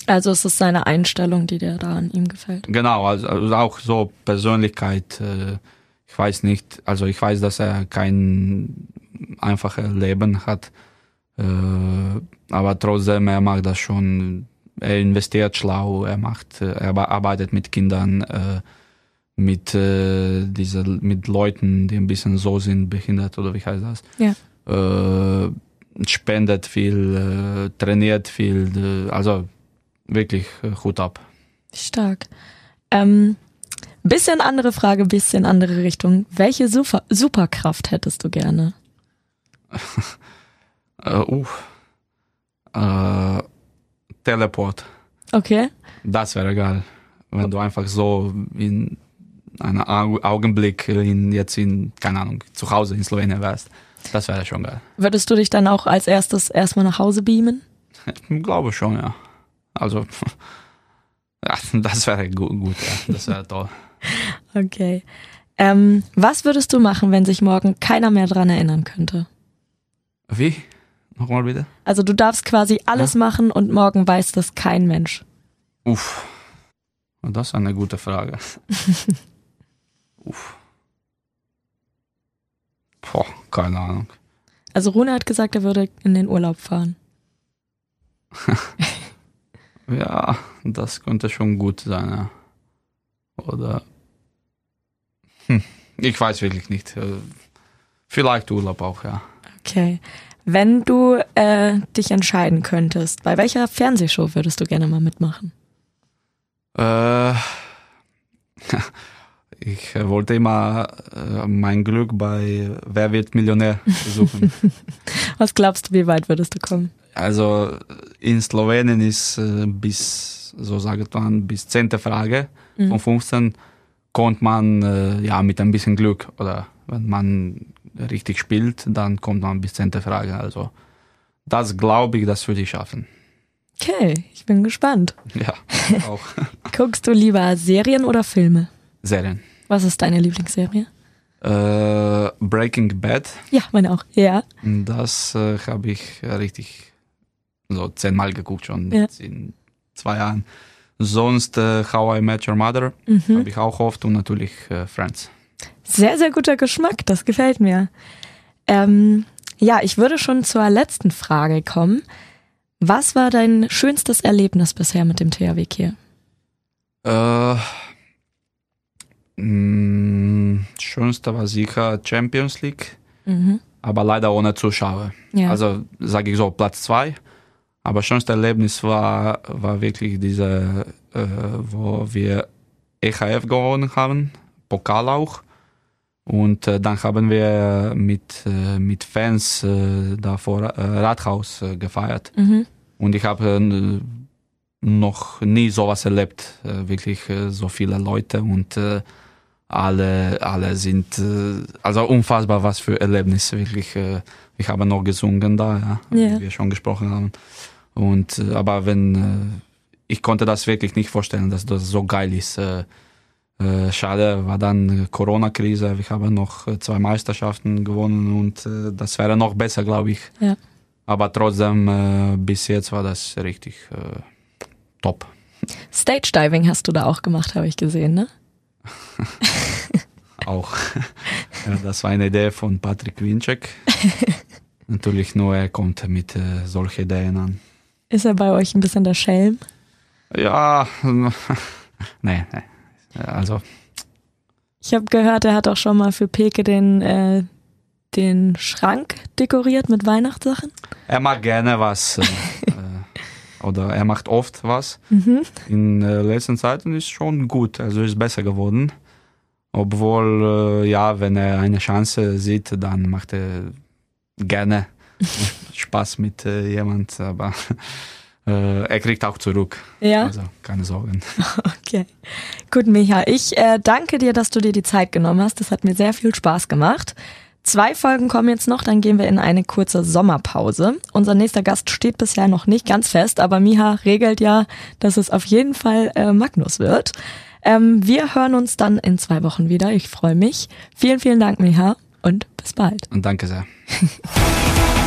Also es ist seine Einstellung, die dir da an ihm gefällt. Genau, also, also auch so Persönlichkeit. Äh, ich weiß nicht, also ich weiß, dass er kein einfaches Leben hat, äh, aber trotzdem er macht das schon. Er investiert schlau, er macht, er arbeitet mit Kindern, äh, mit äh, diese, mit Leuten, die ein bisschen so sind, behindert oder wie heißt das? Ja. Äh, spendet viel, äh, trainiert viel, äh, also wirklich äh, Hut ab. Stark. Ähm, bisschen andere Frage, bisschen andere Richtung. Welche Super Superkraft hättest du gerne? Äh, uh, äh, Teleport. Okay. Das wäre geil. Wenn du einfach so in einem Au- Augenblick in, jetzt in, keine Ahnung, zu Hause in Slowenien wärst. Das wäre schon geil. Würdest du dich dann auch als erstes erstmal nach Hause beamen? Ich glaube schon, ja. Also, das wäre gut, gut ja. das wäre toll. Okay. Ähm, was würdest du machen, wenn sich morgen keiner mehr dran erinnern könnte? Wie? Nochmal bitte? Also du darfst quasi alles machen und morgen weiß das kein Mensch. Uff. Das ist eine gute Frage. Uff. Boah, keine Ahnung. Also Rune hat gesagt, er würde in den Urlaub fahren. Ja, das könnte schon gut sein, ja. Oder. Hm, ich weiß wirklich nicht. Äh, Vielleicht Urlaub auch, ja. Okay. Wenn du äh, dich entscheiden könntest, bei welcher Fernsehshow würdest du gerne mal mitmachen? Äh, ich äh, wollte immer äh, mein Glück bei Wer wird Millionär versuchen. Was glaubst du, wie weit würdest du kommen? also in Slowenien ist äh, bis, so sagt man, bis 10. Frage Mhm. von 15 kommt man äh, ja mit ein bisschen Glück oder wenn man richtig spielt, dann kommt man bis 10. Frage. Also das glaube ich, das würde ich schaffen. Okay, ich bin gespannt. Ja, auch Guckst du lieber Serien oder Filme? Serien. Was ist deine Lieblingsserie? Äh, Breaking Bad, Ja, meine auch. Ja. das äh, habe ich richtig so zehnmal geguckt schon Ja. in zwei Jahren. Sonst äh, How I Met Your Mother Mhm. habe ich auch oft und natürlich äh, Friends. Sehr, sehr guter Geschmack, das gefällt mir. Ähm, ja, ich würde schon zur letzten Frage kommen. Was war dein schönstes Erlebnis bisher mit dem THW Kiel? Äh, mh, schönste war sicher Champions League, Mhm. aber leider ohne Zuschauer. Ja. Also sage ich so Platz zwei. Aber schönste Erlebnis war, war wirklich diese, äh, wo wir EHF gewonnen haben, Pokal auch. Und äh, dann haben wir mit, äh, mit Fans äh, da vor äh, Rathaus äh, gefeiert. Mhm. Und ich habe äh, noch nie sowas erlebt. Äh, wirklich äh, so viele Leute und äh, alle, alle sind, äh, also unfassbar was für Erlebnisse. Wirklich, äh, ich habe noch gesungen da, ja, Ja. wie wir schon gesprochen haben. Und, äh, aber wenn, äh, ich konnte das wirklich nicht vorstellen, dass das so geil ist. Äh, äh, schade war dann Corona-Krise. Wir haben noch äh, zwei Meisterschaften gewonnen und äh, das wäre noch besser, glaube ich. Ja. Aber trotzdem, äh, bis jetzt war das richtig top. Stage Diving hast du da auch gemacht, habe ich gesehen, ne? Auch. ja, das war eine Idee von Patrick Winczek. Natürlich nur er kommt mit solchen Ideen an. Ist er bei euch ein bisschen der Schelm? Ja, nee, nee. Also, Ich habe gehört, er hat auch schon mal für Peke den, äh, den Schrank dekoriert mit Weihnachtssachen. er macht gerne was. Äh, äh, oder er macht oft was. Mhm. In äh, letzten Zeiten ist schon gut, also ist besser geworden. Obwohl, äh, ja, wenn er eine Chance sieht, dann macht er gerne Spaß mit äh, jemand, aber er kriegt auch zurück. Ja. Also keine Sorgen. Okay. Gut, Micha, ich äh, danke dir, dass du dir die Zeit genommen hast. Das hat mir sehr viel Spaß gemacht. Zwei Folgen kommen jetzt noch, dann gehen wir in eine kurze Sommerpause. Unser nächster Gast steht bisher noch nicht ganz fest, aber Miha regelt ja, dass es auf jeden Fall äh, Magnus wird. Ähm, wir hören uns dann in zwei Wochen wieder. Ich freue mich. Vielen, vielen Dank, Miha, und bis bald. Und danke sehr.